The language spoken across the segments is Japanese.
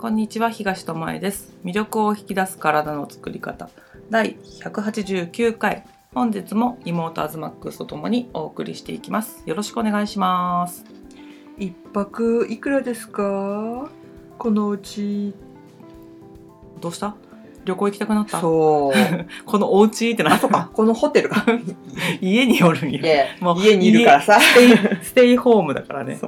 こんにちは東智恵です。魅力を引き出す体の作り方。第189回。本日も妹アズマックスとともにお送りしていきます。よろしくお願いします。一泊いくらですか？このうちどうした？旅行行きたくなった？そう。このお家ってなあそっか。このホテルか。家におるんや。いやもう家にいるからさ。ステイホームだからね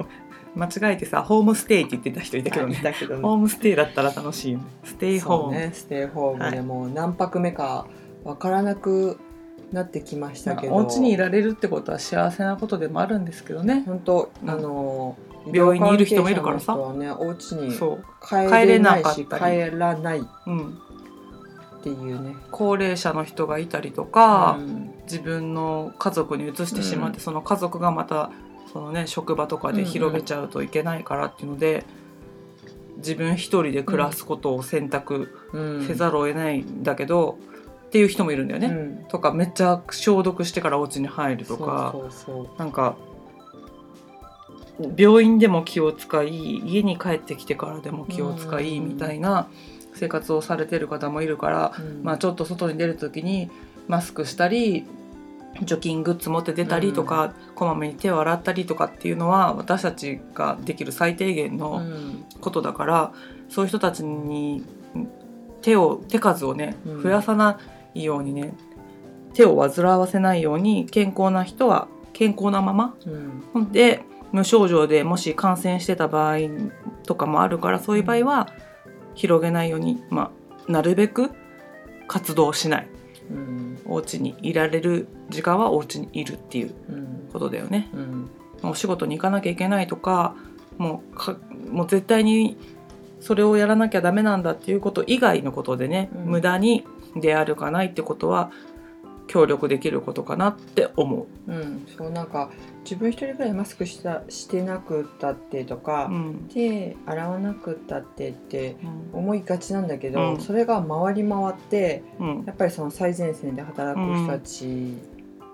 間違えてさホームステイって言ってた人いたけどね。だけどホームステイだったら楽しいよね。ステイホーム、ねステイホームでもう何泊目かわからなくなってきましたけど。まあお家にいられるってことは幸せなことでもあるんですけどね。本当うん。あの病院にいる人もいるからさ。ねお家に帰れないし帰れなかったり。帰らない。っうん、ていうね。高齢者の人がいたりとか、うん。自分の家族に移してしまって、うん。その家族がまたその、ね、職場とかで広げちゃうといけないからっていうので、自分一人で暮らすことを選択うん。せざるを得ないんだけど、っていう人もいるんだよね。うん。とかめっちゃ消毒してからお家に入るとかそなんか病院でも気を使い家に帰ってきてからでも気を使いうんみたいな生活をされてる方もいるから、うん。まあ、ちょっと外に出る時にマスクしたり除菌グッズ持って出たりとか、こまめに手を洗ったりとかっていうのは私たちができる最低限うのん。ことだから、そういう人たちに手を手数をねうん。増やさないようにね、手を煩わせないように健康な人は健康なままうん。で無症状でもし感染してた場合とかもあるからそういう場合は広げないように、まあ、なるべく活動しないうん。お家にいられる時間はお家にいるっていううんことだよね。うん。お仕事に行かなきゃいけないとかもうかもう絶対にそれをやらなきゃダメなんだっていうこと以外のことでね、うん。無駄に出歩かないってことは協力できることかなって思う。うん、そうなんか自分一人ぐらいマスクしたしてなくったってとか、うん。手洗わなくったってってうん。思いがちなんだけど、うん。それが回り回ってうん。やっぱりその最前線で働く人たち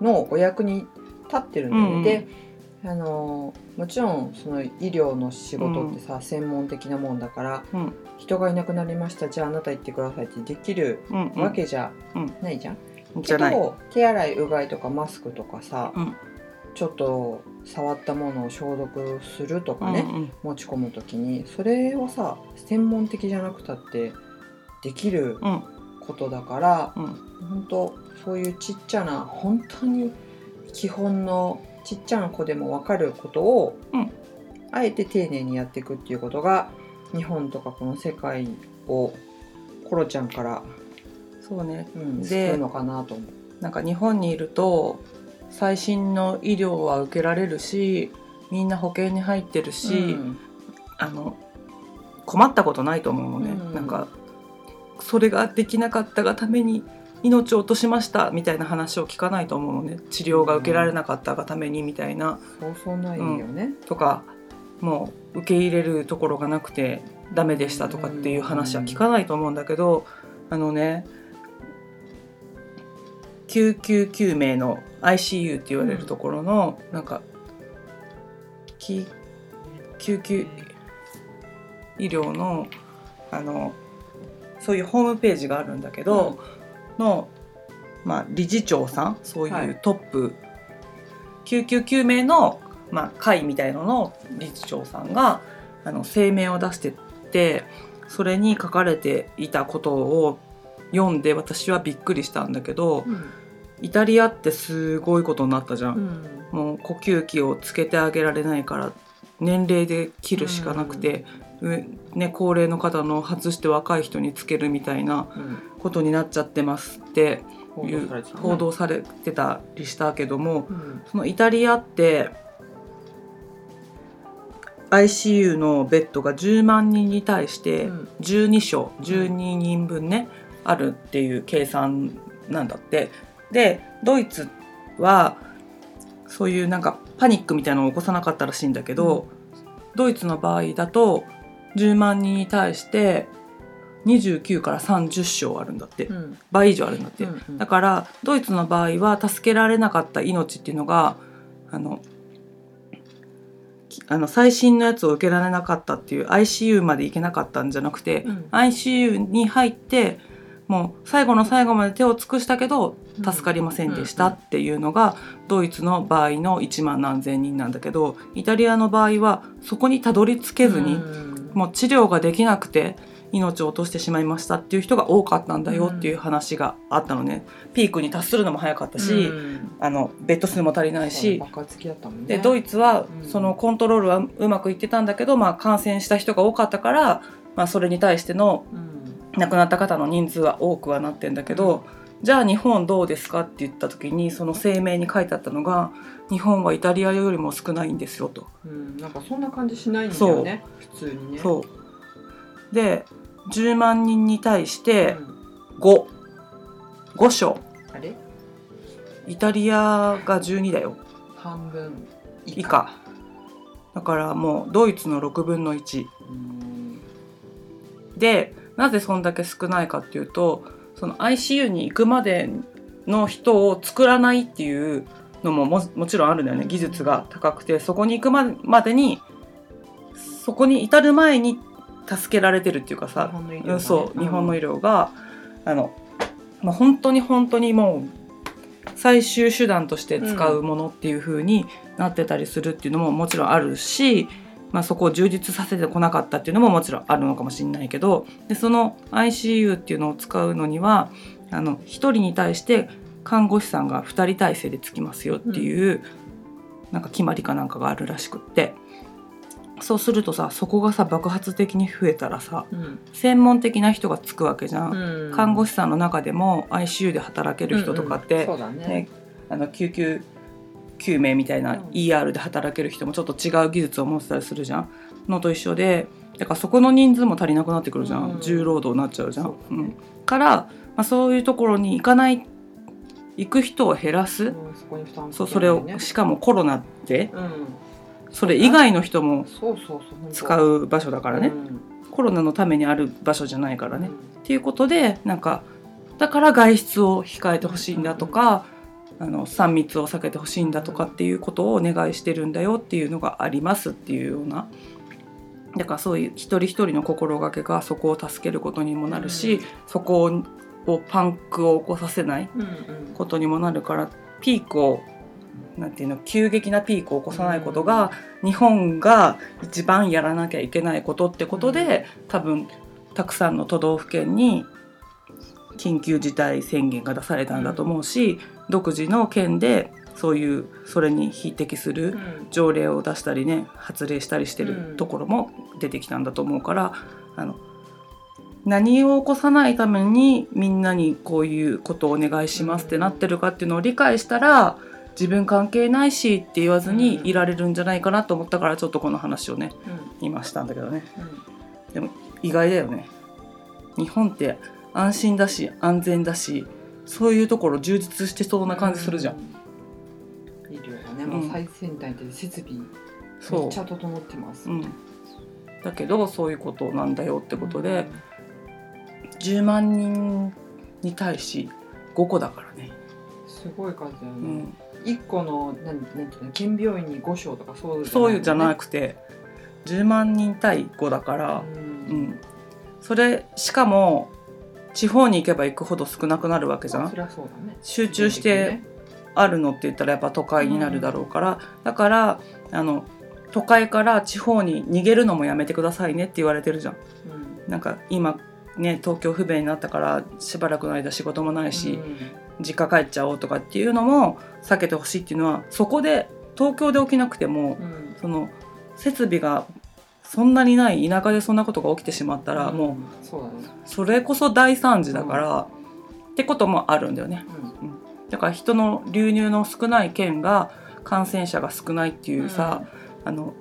のお役に立ってるんだよね。うんであのもちろんその医療の仕事ってさ、専門的なもんだからうん。人がいなくなりましたじゃああなた行ってくださいってできるわけじゃうん。ないじゃん。じゃない。手洗いうがいとかマスクとかさ、うん。ちょっと触ったものを消毒するとかね、うんうん。持ち込む時にそれをさ専門的じゃなくたってできるうん。ことだから、うん。本当そういうちっちゃな本当に基本のちっちゃな子でも分かることを、うん。あえて丁寧にやっていくっていうことが日本とかこの世界をコロちゃんから、そうね。うん、でかなと思う。なんか日本にいると最新の医療は受けられるしみんな保険に入ってるし、うん。あの困ったことないと思うのね、うん。なんかそれができなかったがために命を落としましたみたいな話を聞かないと思うのね。治療が受けられなかったがためにみたいな。そうそうないよね。とかもう受け入れるところがなくてダメでしたとかっていう話は聞かないと思うんだけどあのね救急救命の ICU って言われるところの、なんかき救急医療のあのそういうホームページがあるんだけど、の、まあ、理事長さんそういはい。うトップ、救急救命の、まあ、会みたいのの理事長さんがあの声明を出してってそれに書かれていたことを読んで私はびっくりしたんだけどイタリアってすごいことになったじゃん。うん。もう呼吸器をつけてあげられないから年齢で切るしかなくて、上ね、高齢の方の外して若い人につけるみたいなうん。ことになっちゃってますって報いう道されてたね。報道されてたりしたけどもうん。そのイタリアって ICU のベッドが10万人に対してうん。12床12人分ねあるっていう計算なんだってでドイツはそういうなんかパニックみたいなのを起こさなかったらしいんだけど、ドイツの場合だと10万人に対して29から30床あるんだって。うん。倍以上あるんだって、うんうん。だからドイツの場合は助けられなかった命っていうのがあのきあの最新のやつを受けられなかったっていう ICU まで行けなかったんじゃなくて、うん。ICU に入ってもう最後の最後まで手を尽くしたけど助かりませんでしたっていうのがドイツの場合の1万何千人なんだけどイタリアの場合はそこにたどり着けずに、うん。もう治療ができなくて命を落としてしまいましたっていう人が多かったんだよっていう話があったのね、ピークに達するのも早かったし、うん。あのベッド数も足りないし、でドイツはうん。そのコントロールはうまくいってたんだけど、まあ、感染した人が多かったから、まあ、それに対してのうん。亡くなった方の人数は多くはなってんだけど、じゃあ日本どうですかって言った時にその声明に書いてあったのが日本はイタリアよりも少ないんですよと。うんなんかそんな感じしないんだよね普通にね。そう。で10万人に対してうん。5 5床あれ？イタリアが12だよ。半分。以下。だからもうドイツの6分の1うん。でなぜそんだけ少ないかっていうとその ICU に行くまでの人を作らないっていうのもももちろんあるんだよね。技術が高くてそこに行くままでにそこに至る前に助けられてるっていうか日さ、本の医療がね。うんそう日本の医療が、あの、まあ、本当に本当にもう最終手段として使うものっていう風になってたりするっていうのももちろんあるし、まあ、そこを充実させてこなかったっていうのももちろんあるのかもしれないけどでその ICU っていうのを使うのにはあの1人に対して看護師さんが2人体制でつきますよっていう、なんか決まりかなんかがあるらしくって。そうするとさそこがさ爆発的に増えたらさうん。専門的な人がつくわけじゃん。うん。看護師さんの中でも ICU で働ける人とかっうんうんて、そうね、あの救急救命みたいなうん。ER で働ける人もちょっと違う技術を持ってたりするじゃん。のと一緒でだからそこの人数も足りなくなってくるじゃん、うん。重労働になっちゃうじゃん。そうだねうん。から、まあ、そういうところに行かない行く人を減らす、うんそこに負担そうそれをねしかもコロナでうん。それ以外の人も使うう場所だからね、うん。コロナのためにある場所じゃないからね。うん。っていうことでなんかだから外出を控えてほしいんだとか、あの3密を避けてほしいんだとかっていうことをお願いしてるんだよっていうのがありますっていうような。だからそういう一人一人の心がけがそこを助けることにもなるし、うん。そこをパンクを起こさせないうんうん。ことにもなるからピークをなんていうの急激なピークを起こさないことが、日本が一番やらなきゃいけないことってことで、多分たくさんの都道府県に緊急事態宣言が出されたんだと思うし、独自の県でそういうそれに匹敵するうん。条例を出したりね発令したりしてうんるところも出てきたんだと思うから、あの何を起こさないためにみんなにこういうことをお願いしますってなってるかっていうのを理解したら自分関係ないしって言わずにいられるんじゃないかなと思ったからちょっとこの話をね今したんだけどね。うん。意外だよね。日本って安心だし安全だしそういうところ充実してそうな感じするじゃん、医療がね。もう最先端で設備めそう。っちゃ整ってます。うん、だけどそういうことなんだよってことで、10万人に対し5個だからね、すごい数だよね。うん、一個のなんなんていうの県病院に5床とかそうそういうじゃなくくて10万人対5だから、ううんん、それしかも地方に行けば行くほど少なくなるわけじゃん。ね。集中してあるのって言ったらやっぱ都会になるだろうから、だからあの都会から地方に逃げるのもやめてくださいねって言われてるじゃん。うん。なんか今ね東京不便になったからしばらくの間仕事もないし、うん。実家帰っちゃおうとかっていうのも避けてほしいっていうのはそこで東京で起きなくても、うん。その設備がそんなにない田舎でそんなことが起きてしまったら、もうそれこそ大惨事だから、ってこともあるんだよね。うん。だから人の流入の少ない県が感染者が少ないっていうさ、あの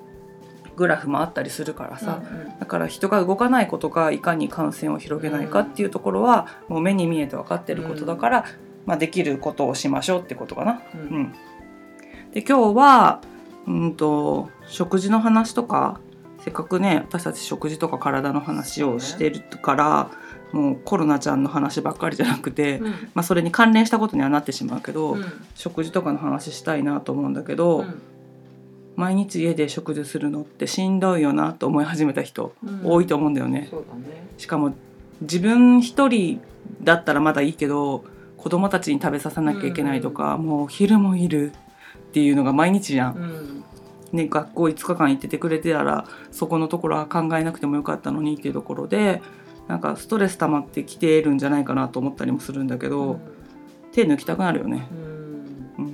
グラフもあったりするからさ、だから人が動かないことがいかに感染を広げないかっていうところはもう目に見えて分かってることだから、まあ、できることをしましょうってことかな。うんうん。うん、で今日はうんと食事の話とかせっかくね私たち食事とか体の話をしてるから、もうコロナちゃんの話ばっかりじゃなくて、うん。まあ、それに関連したことにはなってしまうけど、うん。食事とかの話したいなと思うんだけど、うん。毎日家で食事するのってしんどいよなと思い始めた人多いと思うんだよね。ね。しかも自分一人だったらまだいいけど子供たちに食べさせなきゃいけないとか、もう昼もいるっていうのが毎日じゃん。うんね、学校5日間行っててくれてたらそこのところは考えなくてもよかったのにっていうところでなんかストレス溜まってきてるんじゃないかなと思ったりもするんだけど、手抜きたくなるよね。うん。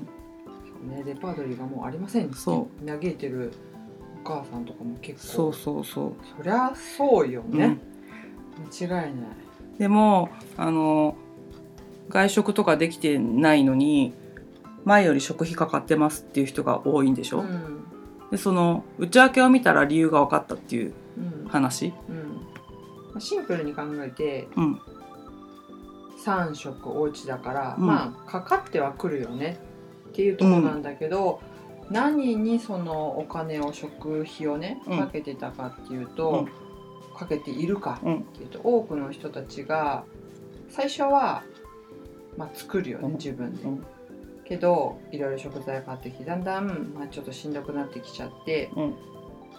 うん、ねレパートリーがもうありませんそ嘆いてるお母さんとかも結構。そうそうそう。そりゃそうようん。ね、間違いない。でもあの外食とかできてないのに前より食費かかってますっていう人が多いんでしょ、うんでその内訳を見たら理由が分かったっていううん。話、うん、シンプルに考えてうん、3食お家だから、うん。まあかかってはくるよね。っていうところなんだけど、何にそのお金を食費をねうん。かけてたかっていうと、かけているかうん。っていうと多くの人たちが最初は、まあ、作るよねうん。自分で。うんけどいろいろ食材買ってきてだんだん、まあ、ちょっとしんどくなってきちゃってうん。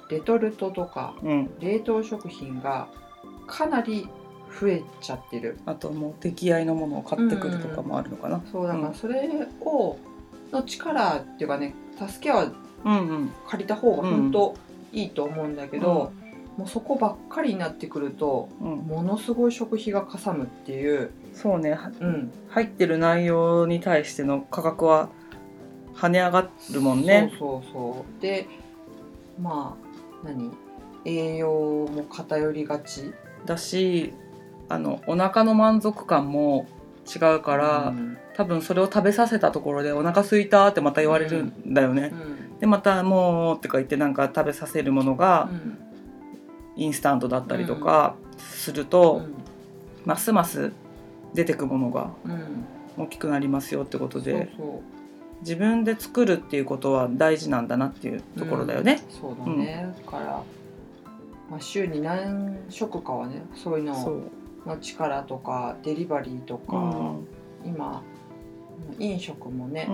レトルトとかうん。冷凍食品がかなり増えちゃってる。あともう出来合いのものを買ってくるとかもあるのかな、そうだかうん。らそれをの力っていうかね助けはうんうん。借りた方が本当いいと思うんだけど、もうそこばっかりになってくるとうん、ものすごい食費がかさむっていう、そうね。はうん。入ってる内容に対しての価格は跳ね上がるもんね。そうそうそう。でまあ何？栄養も偏りがち？だしあのお腹の満足感も違うから、うん。多分それを食べさせたところでお腹空いたってまた言われるんだよね、うん。でまたもうってか言ってなんか食べさせるものがうんインスタントだったりとかすると、ますます出てくものがうん。うん大きくなりますよってことでそうそう。自分で作るっていうことは大事なんだなっていうところだよね。そうだね、だから、まあ、週に何食かはねそういうのの力とかデリバリーとか、うん。今飲食もね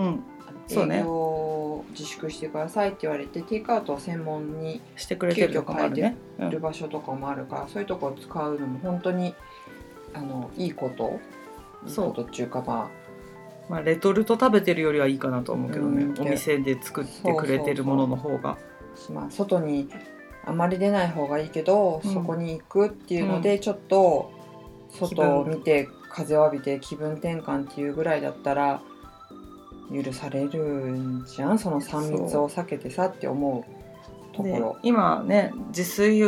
営業を自粛してくださいって言われてテイクアウトを専門にしてくれてるとかもあるる場所とかもあるから、そういうとこを使うのも本当にあのいいこと。いいそうことっていうかままあ、レトルト食べてるよりはいいかなと思うけどね、うん。お店で作ってくれてるものの方が。あ、まあ、外にあまり出ない方がいいけど、うん。そこに行くっていうのでちょっと外を見て風を浴びて気分転換っていうぐらいだったら許されるんじゃん？その3密を避けてさって思うとこでろ。今ね自炊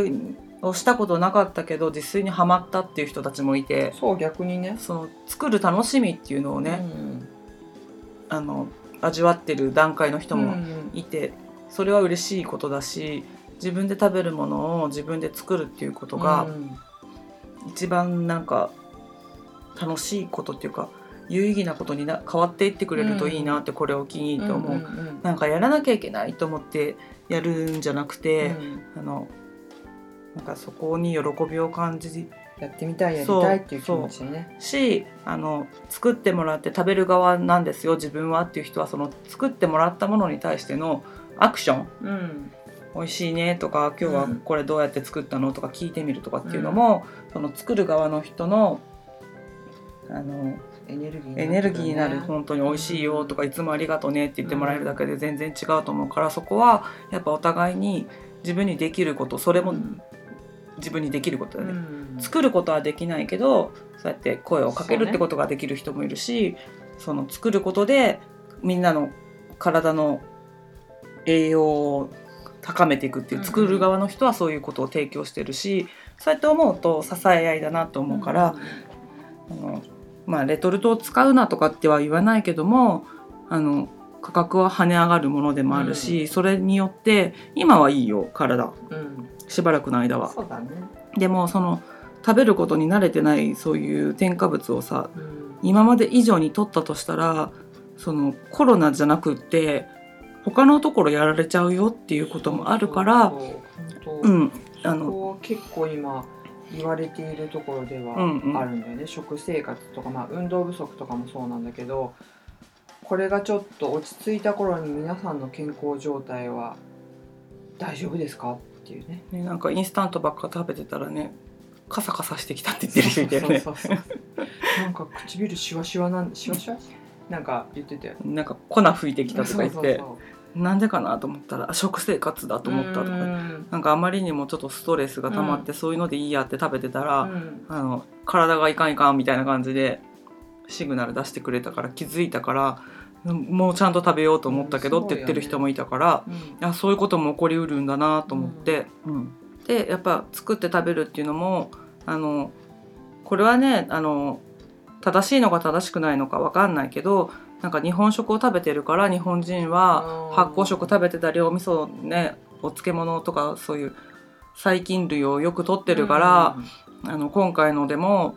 をしたことなかったけど自炊にはまったっていう人たちもいて。そう逆にね。その作る楽しみっていうのをね、あの味わってる段階の人もうん。いて、それは嬉しいことだし自分で食べるものを自分で作るっていうことがうん。一番なんか楽しいことっていうか有意義なことにな変わっていってくれるといいなってこれを機にと思う、んんなんかやらなきゃいけないと思ってやるんじゃなくて、うん。あのなんかそこに喜びを感じやってみたいやりたいっていう気持ちでね。しあの作ってもらって食べる側なんですよ自分はっていう人はその作ってもらったものに対してのアクション。うん。美味しいねとか今日はこれどうやって作ったのとか聞いてみるとかっていうのも、その作る側の人のあのエネルギーエネルギーになる。ね本当に美味しいよとかいつもありがとうねって言ってもらえるだけで全然違うと思うからそこはやっぱお互いに自分にできることそれもうん自分にできることだよね、うん。作ることはできないけどそうやって声をかけるってことができる人もいるしそ,、の作ることでみんなの体の栄養を高めていくっていううん。作る側の人はそういうことを提供してるしそうやって思うと支え合いだなと思うから、あのまあ、レトルトを使うなとかっては言わないけどもあの価格は跳ね上がるものでもあるし、それによって今はいいよ体。うん。しばらくの間は。ね。でもその食べることに慣れてないそういう添加物をさうん。今まで以上に取ったとしたらそのコロナじゃなくって他のところやられちゃうよっていうこともあるからそうん。当あの結構今言われているところではうんうん。あるんだよね、食生活とか、まあ、運動不足とかもそうなんだけどこれがちょっと落ち着いた頃に皆さんの健康状態は大丈夫ですかっていうね。ね、なんかインスタントばっか食べてたらねカサカサしてきたって言ってる人いたよね。なんか唇シワシワなんシワシワ？なんか言ってたよ。なんか粉吹いてきたとか言ってなんでかなと思ったらあ食生活だと思ったとかうん。なんかあまりにもちょっとストレスが溜まって、そういうのでいいやって食べてたら、うん。あの体がいかんいかんみたいな感じでシグナル出してくれたから気づいたからうんもうちゃんと食べようと思ったけどうんって言ってる人もいたから、うん。あそういうことも起こりうるんだなと思って、うん。でやっぱ作って食べるっていうのもあのこれはねあの正しいのか正しくないのか分かんないけどなんか日本食を食べてるから日本人はうん発酵食食べてたりお味噌ねお漬物とかそういう細菌類をよく取ってるから、あの今回のでも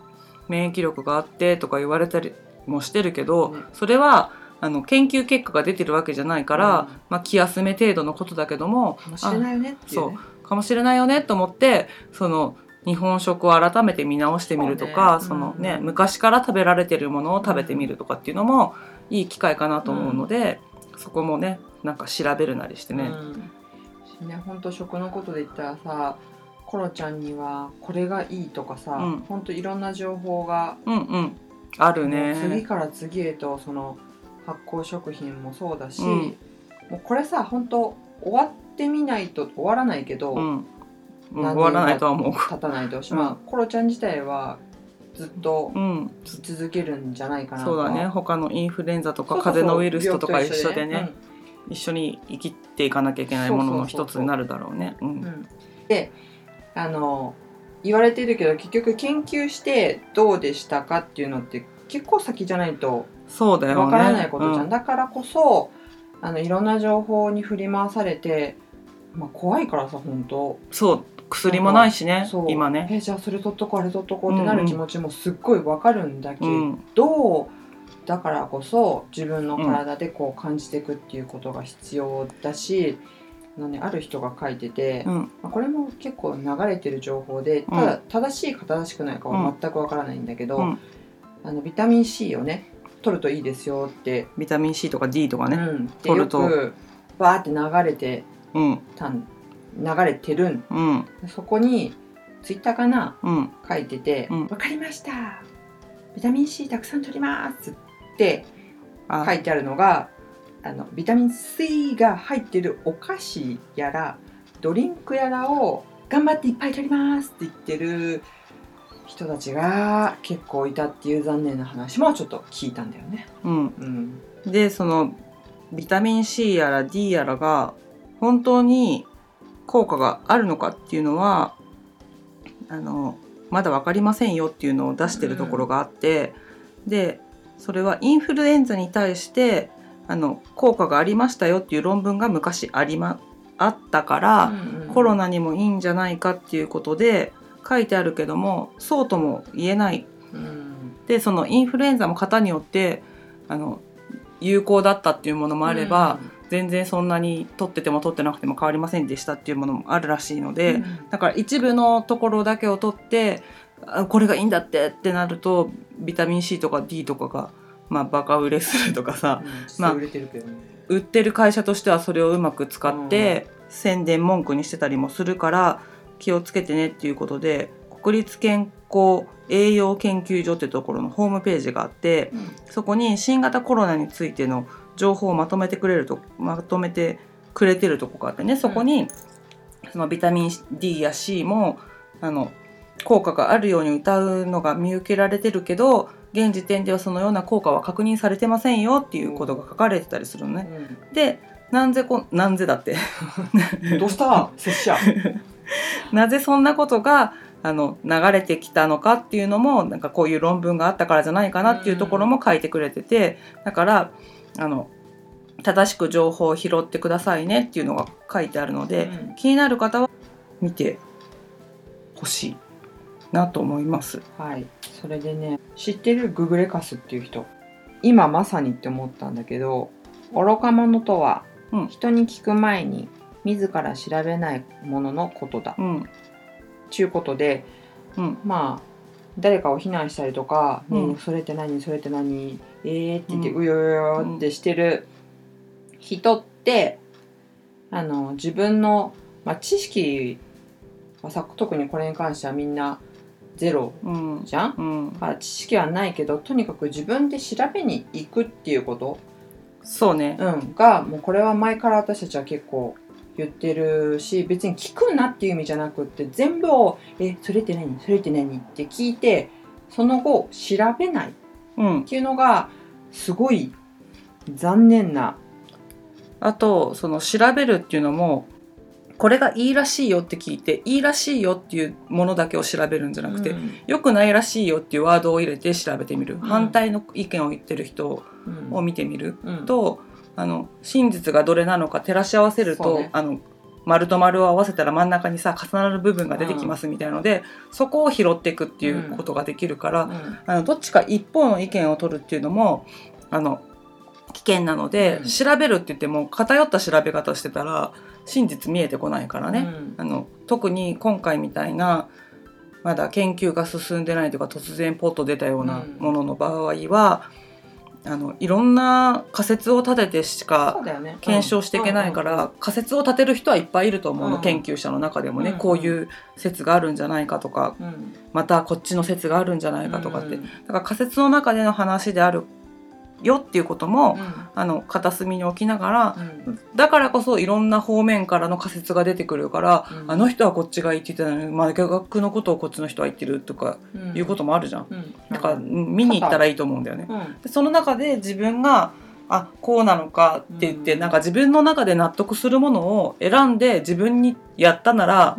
免疫力があってとか言われたりもしてるけど、ねそれはあの研究結果が出てるわけじゃないから、うん。まあ、気休め程度のことだけどもかもしれないよねっていうね。かもしれないよねと思ってその日本食を改めて見直してみるとかそ,、そうねのねうん昔から食べられてるものを食べてみるとかっていうのもいい機会かなと思うので、そこもねなんか調べるなりしてね。うん、ね本当食のことで言ったらさコロちゃんにはこれがいいとかさ、うん。本当いろんな情報がうんうん。あるもう次ね。から次へとその発酵食品もそうだし、うん。もうこれさ本当終わってみないと終わらないけど、うん。終わらないとは思う。経たないと。し、うん。まあコロちゃん自体はずっと続けるんじゃないかなと。そうだね。他のインフルエンザとか風邪のウイルスととか一緒でね。病一緒に生きていかなきゃいけないものの一つになるだろうね。であの言われてるけど結局研究してどうでしたかっていうのって結構先じゃないとそうだよね。わからないことじゃん、うん。だからこそあのいろんな情報に振り回されて、まあ、怖いからさ本当。そう薬もないしね今ね。えじゃあそれ取っとこうあれ取っとこうってなる気持ちもすっごいわかるんだけうん。ど、だからこそ自分の体でこう感じていくっていうことが必要だし、あのね、ある人が書いてて、うん。まあこれも結構流れてる情報でただ正しいか正しくないかは全くわからないんだけど、うん。あのビタミン C をね取るといいですよって、ビタミン C とか D とかね。うん、取ると。くバーって流れてうん。たん流れてるん。うん。そこにツイッターかな？うん。書いてて「わ、うん。かりました。ビタミン C たくさん取ります」ってあ。書いてあるのがあのビタミン C が入ってるお菓子やらドリンクやらを頑張っていっぱい取りますって言ってる人たちが結構いたっていう残念な話もちょっと聞いたんだよね。うん。うん、でそのビタミン C やら D やらが本当に効果があるのかっていうのはあのまだ分かりませんよっていうのを出してるところがあって、でそれはインフルエンザに対してあの効果がありましたよっていう論文が昔ありまあったから、コロナにもいいんじゃないかっていうことで書いてあるけどもそうとも言えない。うん。でそのインフルエンザも型によってあの有効だったっていうものもあれば、全然そんなに取ってても取ってなくても変わりませんでしたっていうものもあるらしいので、うん。だから一部のところだけを取ってあこれがいいんだってってなるとビタミン C とか D とかが、まあ、バカ売れするとかさうん実まあ際売ってる会社としてはそれをうまく使って、宣伝文句にしてたりもするから気をつけてねっていうことで国立健康栄養研究所っていうところのホームページがあってそこに新型コロナについての情報をまとめてくれるとまとめてくれてるとこがあってねそこに、そのビタミン D や C もあの効果があるように歌うのが見受けられてるけど現時点ではそのような効果は確認されてませんよっていうことが書かれてたりするのね。でなんぜこなんぜだってうんどうした？拙者。なぜそんなことがあの流れてきたのかっていうのもなんかこういう論文があったからじゃないかなっていうところも書いてくれててだからあの正しく情報を拾ってくださいねっていうのが書いてあるので、うん。気になる方は見てほしいなと思います。はい、それでね知ってるググレカスっていう人。今まさにって思ったんだけど愚か者とは、うん。人に聞く前に自ら調べないもののことだ。うん。ちゅうことでうん。まあ誰かを非難したりとか「うん。それって何それって何えー」って言って、ううんよよよってしてる人ってあの自分のまあ、知識はさ特にこれに関してはみんなゼロうんじゃん？うん。だから知識はないけどとにかく自分で調べに行くっていうこと、そうね。うん、がもうこれは前から私たちは結構言ってるし別に聞くなっていう意味じゃなくって全部を「えそれって何？それって何?」って聞いてその後調べない。っうん。ていうのがすごい残念な、あとその調べるっていうのもこれがいいらしいよって聞いていいらしいよっていうものだけを調べるんじゃなくて、うん。良くないらしいよっていうワードを入れて調べてみる、ん。反対の意見を言ってる人うんを見てみるうん。とあの真実がどれなのか照らし合わせると、ね。あの丸と丸を合わせたら真ん中にさ重なる部分が出てきますみたいので、そこを拾っていくっていうことができるから、うん。あのどっちか一方の意見を取るっていうのもあの危険なので、うん。調べるって言っても偏った調べ方してたら真実見えてこないからね、うん。あの特に今回みたいなまだ研究が進んでないとか突然ポッと出たようなものの場合は、あのいろんな仮説を立ててしそか検証していけないから、仮説を立てる人はいっぱいいると思うの、うん研究者の中でもね、うんこういう説があるんじゃないかとかうん。うんまたこっちの説があるんじゃないかとかって、うん。だから仮説の中での話であるよっていうことも、うん。あの片隅に置きながらうん。だからこそいろんな方面からの仮説が出てくるから、うん。あの人はこっちが言ってたのに真逆のことをこっちの人は言ってるとかうん。いうこともあるじゃん。うん。だから見に行ったらいいと思うんだよね。うん。でその中で自分があこうなのかって言って、うん。なんか自分の中で納得するものを選んで自分にやったなら、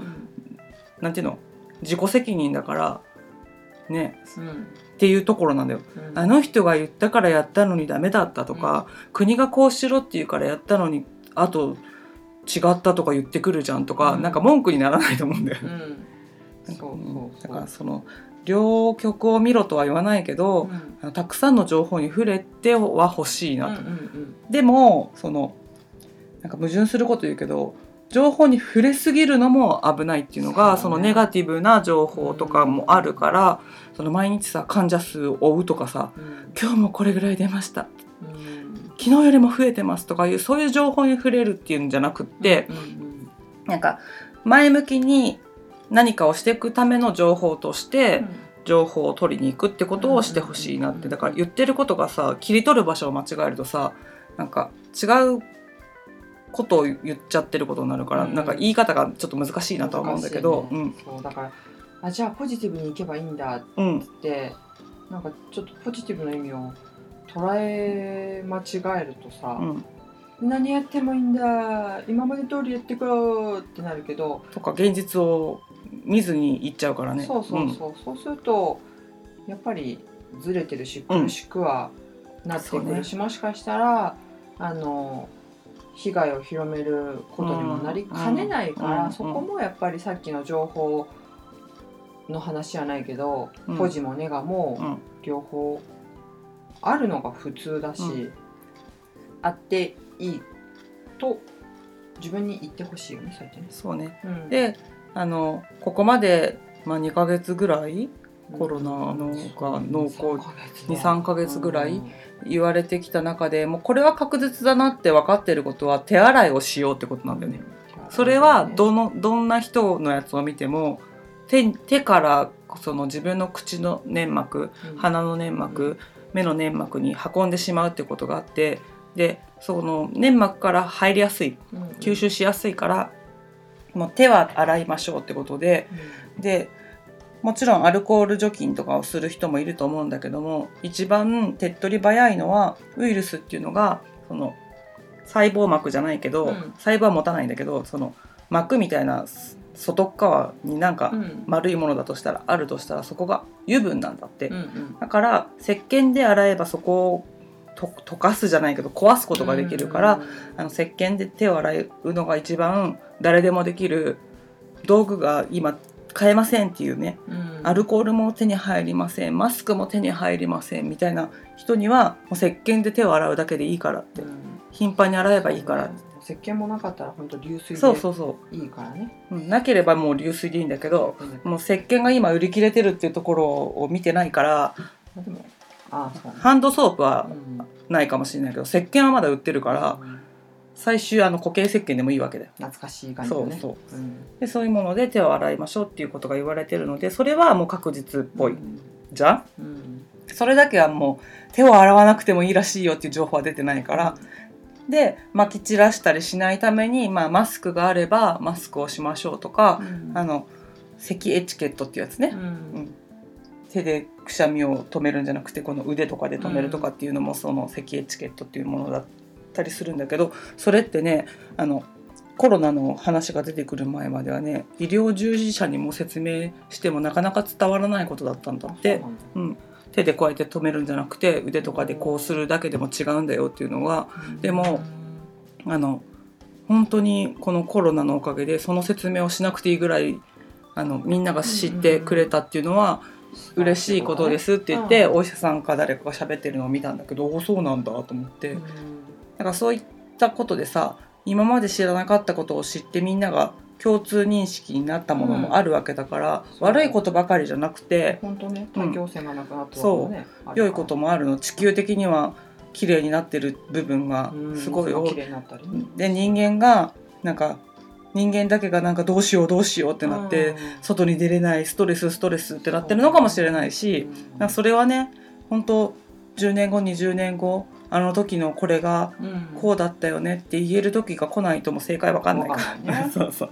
なんていうの？自己責任だからね。うんっていうところなんだよ。うん。あの人が言ったからやったのにダメだったとか、国がこうしろって言うからやったのにあと違ったとか言ってくるじゃんとか、うん。なんか文句にならないと思うんだよ。だからその両極を見ろとは言わないけど、うん。たくさんの情報に触れては欲しいなと。うんうん。でもそのなんか矛盾すること言うけど情報に触れすぎるのも危ないっていうのがそ,、のネガティブな情報とかもあるから、その毎日さ患者数を追うとかさうん。今日もこれぐらい出ました。うん。昨日よりも増えてますとかいうそういう情報に触れるっていうんじゃなくって、うなんか前向きに何かをしていくための情報として情報を取りに行くってことをしてほしいなって。だから言ってることがさ切り取る場所を間違えるとさなんか違うことを言っちゃってることになるから、うん。なんか言い方がちょっと難しいなとは思うんだけど、難しいね。そうだからあじゃあポジティブにいけばいいんだっうんうん。てなんかちょっとポジティブな意味を捉え間違えるとさ、うん。何やってもいいんだ今まで通りやってこうってなるけど、とか現実を見ずに言っちゃうからね。そうそうそう、そうするとやっぱりずれてるし苦しくはなってくそうね。るし、もしかしたらあの被害を広めることにもなりかねないから、うんそこもやっぱりさっきの情報の話じゃないけど、うん。ポジもネガうもん両方あるのが普通だし、うん。あっていいと自分に言ってほしいよねそうやってね。そうね。うん。であのここまで、まあ、2ヶ月ぐらいコロナのが濃厚23ヶ月ぐらい言われてきた中でもうこれは確実だなって分かってることは手洗いをしようってことなんだよね。それはどのどんな人のやつを見ても手手からその自分の口の粘膜鼻の粘膜、目の粘膜に運んでしまうってことがあってでその粘膜から入りやすい吸収しやすいからもう手は洗いましょうってことででもちろんアルコール除菌とかをする人もいると思うんだけども一番手っ取り早いのはウイルスっていうのがその細胞膜じゃないけど、うん。細胞は持たないんだけどその膜みたいな外っ側になんかうん。丸いものだとしたらあるとしたらそこが油分なんだって、うんうん。だから石鹸で洗えばそこをと溶かすじゃないけど壊すことができるから、あの石鹸で手を洗うのが一番誰でもできる道具が今買えませんっていうねうん。アルコールも手に入りませんマスクも手に入りませんみたいな人にはもう石鹸で手を洗うだけでいいからってうん。頻繁に洗えばいいから石鹸もなかったら本当流水でそうそうそいいからね。う、うん。なければもう流水でいいんだけどもう石鹸が今売り切れてるっていうところを見てないからでもああね。ハンドソープはうん。ないかもしれないけど石鹸はまだ売ってるからうん最終あの固形石鹸でもいいわけだよ。懐かしい感じだね。そうう。ん。でそういうもので手を洗いましょうっていうことが言われてるのでそれはもう確実っぽい。じゃん？うん。それだけはもう手を洗わなくてもいいらしいよっていう情報は出てないから、で撒き散らしたりしないために、まあ、マスクがあればマスクをしましょうとか、うん。あの咳エチケットっていうやつね、うん。うん。手でくしゃみを止めるんじゃなくてこの腕とかで止めるとかっていうのもその咳エチケットっていうものだったりするんだけどそれってねあのコロナの話が出てくる前まではね医療従事者にも説明してもなかなか伝わらないことだったんだって。うん、手でこうやって止めるんじゃなくて腕とかでこうするだけでも違うんだよっていうのはでもあの本当にこのコロナのおかげでその説明をしなくていいぐらいあのみんなが知ってくれたっていうのは嬉しいことですって言ってお医者さんか誰かが喋ってるのを見たんだけどおそうなんだと思って。うんだからそういったことでさ今まで知らなかったことを知ってみんなが共通認識になったものもあるわけだから、うん。悪いことばかりじゃなくて本当ね大気汚染がなくなったそう。ね。良いこともあるの。地球的には綺麗になってる部分がすごい多い。で人間がなんか人間だけがなんかどうしようどうしようってなって、外に出れないストレスストレスってなってるのかもしれないし、それはね本当10年後20年後あの時のこれがこうだったよねって言える時が来ないとも正解わかんないから。そうそう。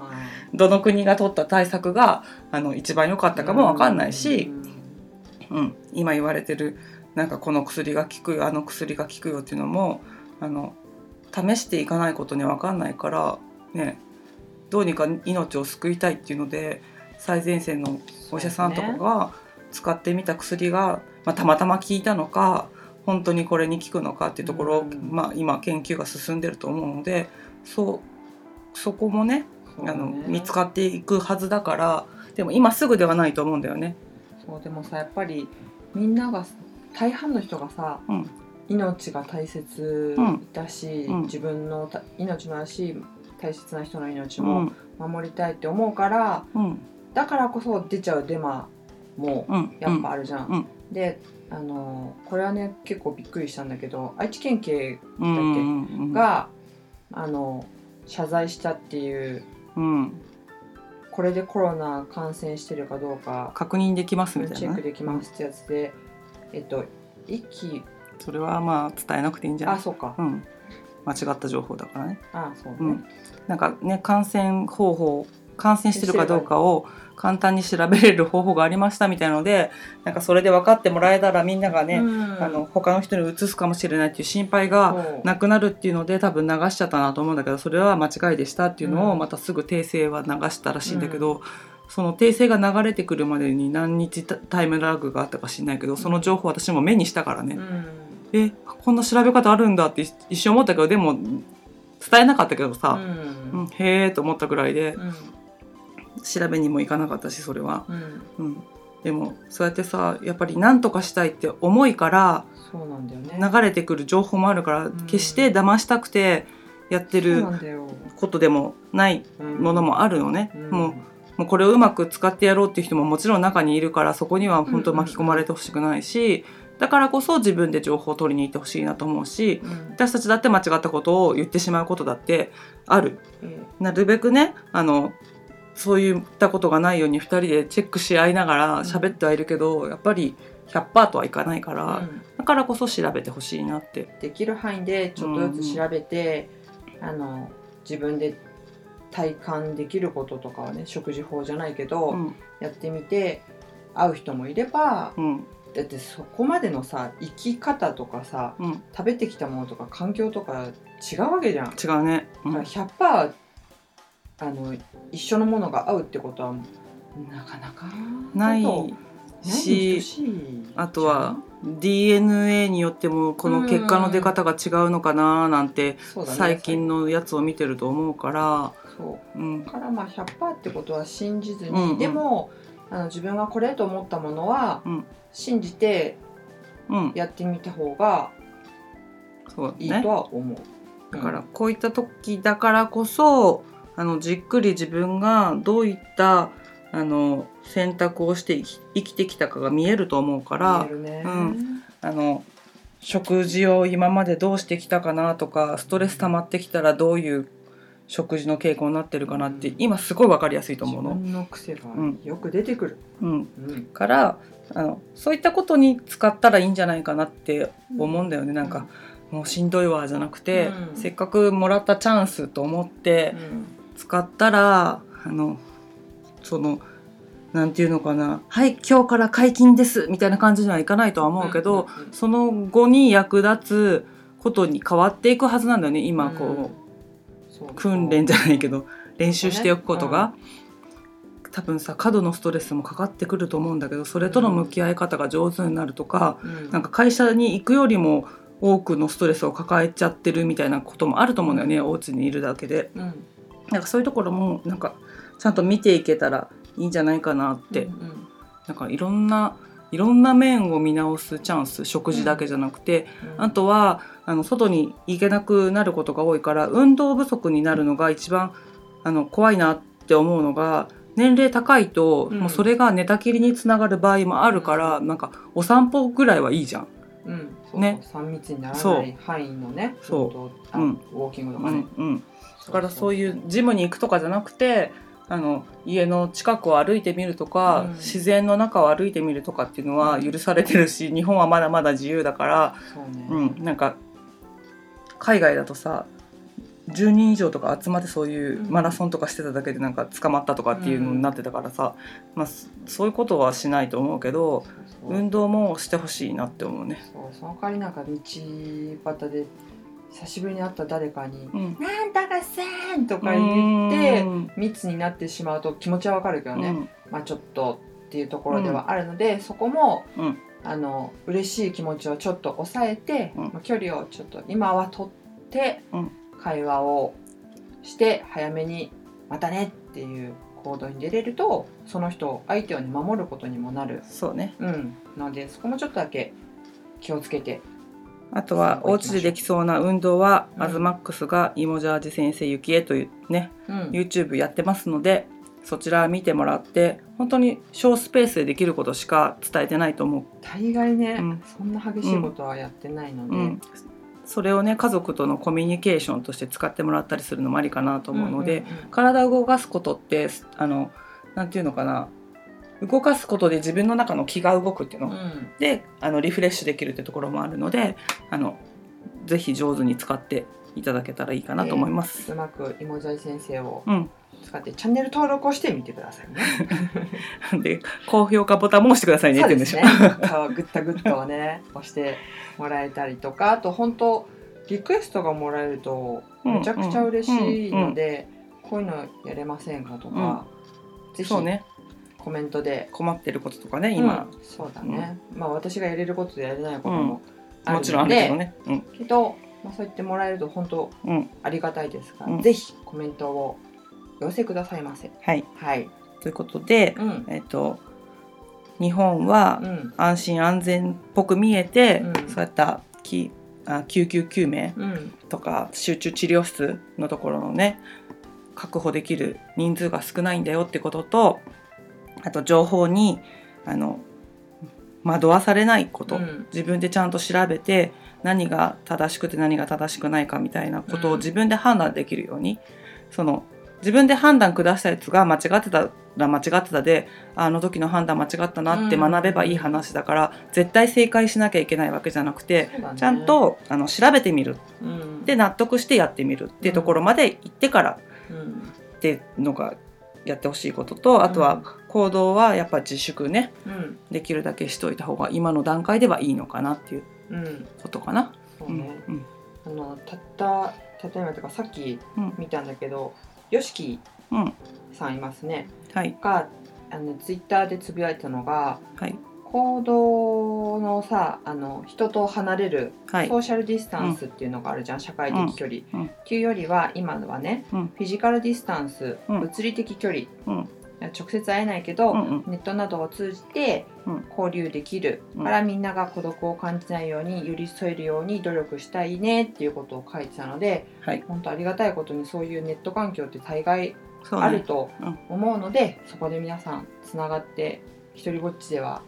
どの国が取った対策があの一番良かったかもわかんないし、うん、今言われてるなんかこの薬が効くよあの薬が効くよっていうのもあの試していかないことには分かんないからね。どうにか命を救いたいっていうので最前線のお医者さんとかが使ってみた薬が、まあ、たまたま効いたのか本当にこれに効くのかっていうところを、うん。まあ、今研究が進んでると思うのでそうそこもねあの見つかっていくはずだからでも今すぐではないと思うんだよね。そうでもさやっぱりみんなが大半の人がさ、うん。命が大切だし、うん。自分のた命もあるし大切な人の命もうん。守りたいって思うから、うん。だからこそ出ちゃうデマもうん。やっぱあるじゃん。であのこれはね結構びっくりしたんだけど愛知県警うんうんうんが、あの謝罪したっていううん。これでコロナ感染してるかどうか確認できますみたいな？ねチェックできますってやつで、えっと息それはまあ伝えなくていいんじゃない？あそうか、うん。間違った情報だからね。あそうね、うん。なんかね感染方法感染してるかどうかを簡単に調べれる方法がありましたみたいのでなんかそれで分かってもらえたらみんながね、うん。あの他の人に移すかもしれないっていう心配がなくなるっていうので多分流しちゃったなと思うんだけどそれは間違いでしたっていうのをうん。またすぐ訂正は流したらしいんだけど、その訂正が流れてくるまでに何日タタイムラグがあったか知んないけどその情報私も目にしたからね、うん。えこんな調べ方あるんだって一瞬思ったけどでも伝えなかったけどうさ、ん。うんへえと思ったぐらいで。うん調べにも行かなかったしそれは、うん。うん、でもそうやってさやっぱり何とかしたいって思いからそうなんだよね。流れてくる情報もあるから、ん。決して騙したくてやってることでもないものもあるのね、もうもうこれをうまく使ってやろうっていう人ももちろん中にいるからそこには本当巻き込まれてほしくないし、だからこそ自分で情報を取りに行ってほしいなと思うしうん。私たちだって間違ったことを言ってしまうことだってある。え。なるべくねあのそういったことがないように2人でチェックし合いながら喋ってはいるけど、やっぱり100%とはいかないから、ーうん。だからこそ調べてほしいなって。できる範囲でちょっとずつ調べて、あの自分で体感できることとかはね食事法じゃないけど、うん。やってみて会う人もいればうん。だってそこまでのさ生き方とかさうん、食べてきたものとか環境とか違うわけじゃん。違うね、うん。だから100%あの一緒のものが合うってことはなかなかないしあとは DNA によってもこの結果の出方が違うのかななんて最近のやつを見てると思うから、そう。うん。だからまあ100%ってことは信じずに、うんうん。でもあの自分がこれと思ったものはうん。信じてうん、やってみた方がいいとは思う。だからこういった時だからこそあのじっくり自分がどういったあの選択をして生きてきたかが見えると思うからね。うん。あの食事を今までどうしてきたかなとかストレス溜まってきたらどういう食事の傾向になってるかなって今すごい分かりやすいと思うの。自分の癖がうん。よく出てくる。うん、うん。からあのそういったことに使ったらいいんじゃないかなって思うんだよね、なんかもうしんどいわじゃなくて、うん。せっかくもらったチャンスと思ってうん使ったらあのそのなんていうのかな「はい今日から解禁です」みたいな感じにはいかないとは思うけど、うんうんうん。その後に役立つことに変わっていくはずなんだよね今こう、そう訓練じゃないけど練習しておくことが、多分さ過度のストレスもかかってくると思うんだけどそれとの向き合い方が上手になるとか、うん。なんか会社に行くよりも多くのストレスを抱えちゃってるみたいなこともあると思うんだよねお家にいるだけで。うんなんかそういうところもなんかちゃんと見ていけたらいいんじゃないかなって、うんうん。なんかいろんないろんな面を見直すチャンス食事だけじゃなくて、うん。あとはあの外に行けなくなることが多いから運動不足になるのが一番あの怖いなって思うのが年齢高いと、うん。もうそれが寝たきりにつながる場合もあるから、なんかお散歩ぐらいはいいじゃん。うん。そうねそう。3密にならない範囲のねそう。うん。ウォーキングとうかね。んうん、だからそういうジムに行くとかじゃなくてあの家の近くを歩いてみるとか、うん。自然の中を歩いてみるとかっていうのは許されてるし日本はまだまだ自由だから、ね。うん、なんか海外だとさ10人以上とか集まってそういうマラソンとかしてただけでなんか捕まったとかっていうのになってたからさ、まあ、そそういうことはしないと思うけど運動もしてほしいなって思うね。そうその代わりなんか道端で久しぶりに会った誰かにうん「なんだかさーん!」とか言ってうん。密になってしまうと気持ちはわかるけどね、うん。まあちょっとっていうところではあるので、そこも、うん。あの嬉しい気持ちをちょっと抑えて、うん。まあ距離をちょっと今は取ってうん。会話をして早めに「またね」っていう行動に出れるとその人相手を、ね、守ることにもなる、そうね。うん、のでそこもちょっとだけ気をつけてあとはお家でできそうな運動は、うん。アズマックスがイモジャージ先生ゆきえというね、うん。YouTube やってますのでそちら見てもらって本当に小スペースでできることしか伝えてないと思う、大概ね、うん。そんな激しいことはやってないので、うん、それをね家族とのコミュニケーションとして使ってもらったりするのもありかなと思うので、体を動かすことってあのなんていうのかな動かすことで自分の中の気が動くっていうの、うん。であのリフレッシュできるってところもあるのであのぜひ上手に使っていただけたらいいかなと思います。うまくいもじゃい先生をうん、使ってチャンネル登録をしてみてくださいね。で高評価ボタンも押してくださいねって言うんでしょ。そうグッタグッタをね押してもらえたりとかあと本当リクエストがもらえるとめちゃくちゃ嬉しいので、こういうのやれませんかとか、ぜひそうねコメントで困ってることとかね今、うんそうだね、まあ私がやれることでやれないこともあるので、もちろんあるけどね。うんけど、まあ、そう言ってもらえると本当うんありがたいですから、うんぜひコメントをお寄せくださいませ。はいはい。ということで、うん。えっと日本はうん。安心安全っぽく見えて、うんそうやったきあ救急救命うん。とか集中治療室のところのね確保できる人数が少ないんだよってこととあと情報にあの惑わされないこと、うん。自分でちゃんと調べて何が正しくて何が正しくないかみたいなことうん。を自分で判断できるように、その自分で判断下したやつが間違ってたら間違ってたでああの時の判断間違ったなって学べばいい話だから、絶対正解しなきゃいけないわけじゃなくて、ね。ちゃん、とあの調べてみる。うん、で納得してやってみるっていうところまで行ってからうん。っていうのがやってほしいこととあとは行動はやっぱ自粛ねうん。できるだけしといた方が今の段階ではいいのかなっていううん。ことかな。そうね。うんあのたった例えばとかさっきうん。見たんだけど、よしきうん。さんいますね。はい。があのツイッターでつぶやいたのがはい。行動のさあの人と離れるはい。ソーシャルディスタンスっていうのがあるじゃん、社会的距離、うん。うん。っていうよりは今のはね、うん。フィジカルディスタンス、うん。物理的距離。うん直接会えないけど、うんうん。ネットなどを通じてうん。交流できる、うん。からみんなが孤独を感じないように寄り添えるように努力したいねっていうことを書いてたのではい。本当ありがたいことにそういうネット環境って大概あるとうん思うので、そこで皆さんつながって一人ぼっちでは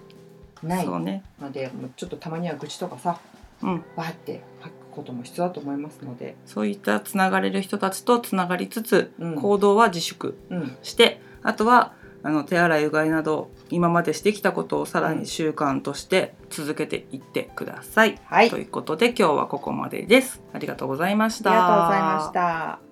ないのでもうちょっとたまには愚痴とかさうん、わーって吐くことも必要だと思いますので、そういったつながれる人たちとつながりつつうん。行動は自粛うん。して、あとはあの手洗いうがいなど今までしてきたことをさらに習慣として続けていってください。はい、ということで今日はここまでです。ありがとうございました。ありがとうございました。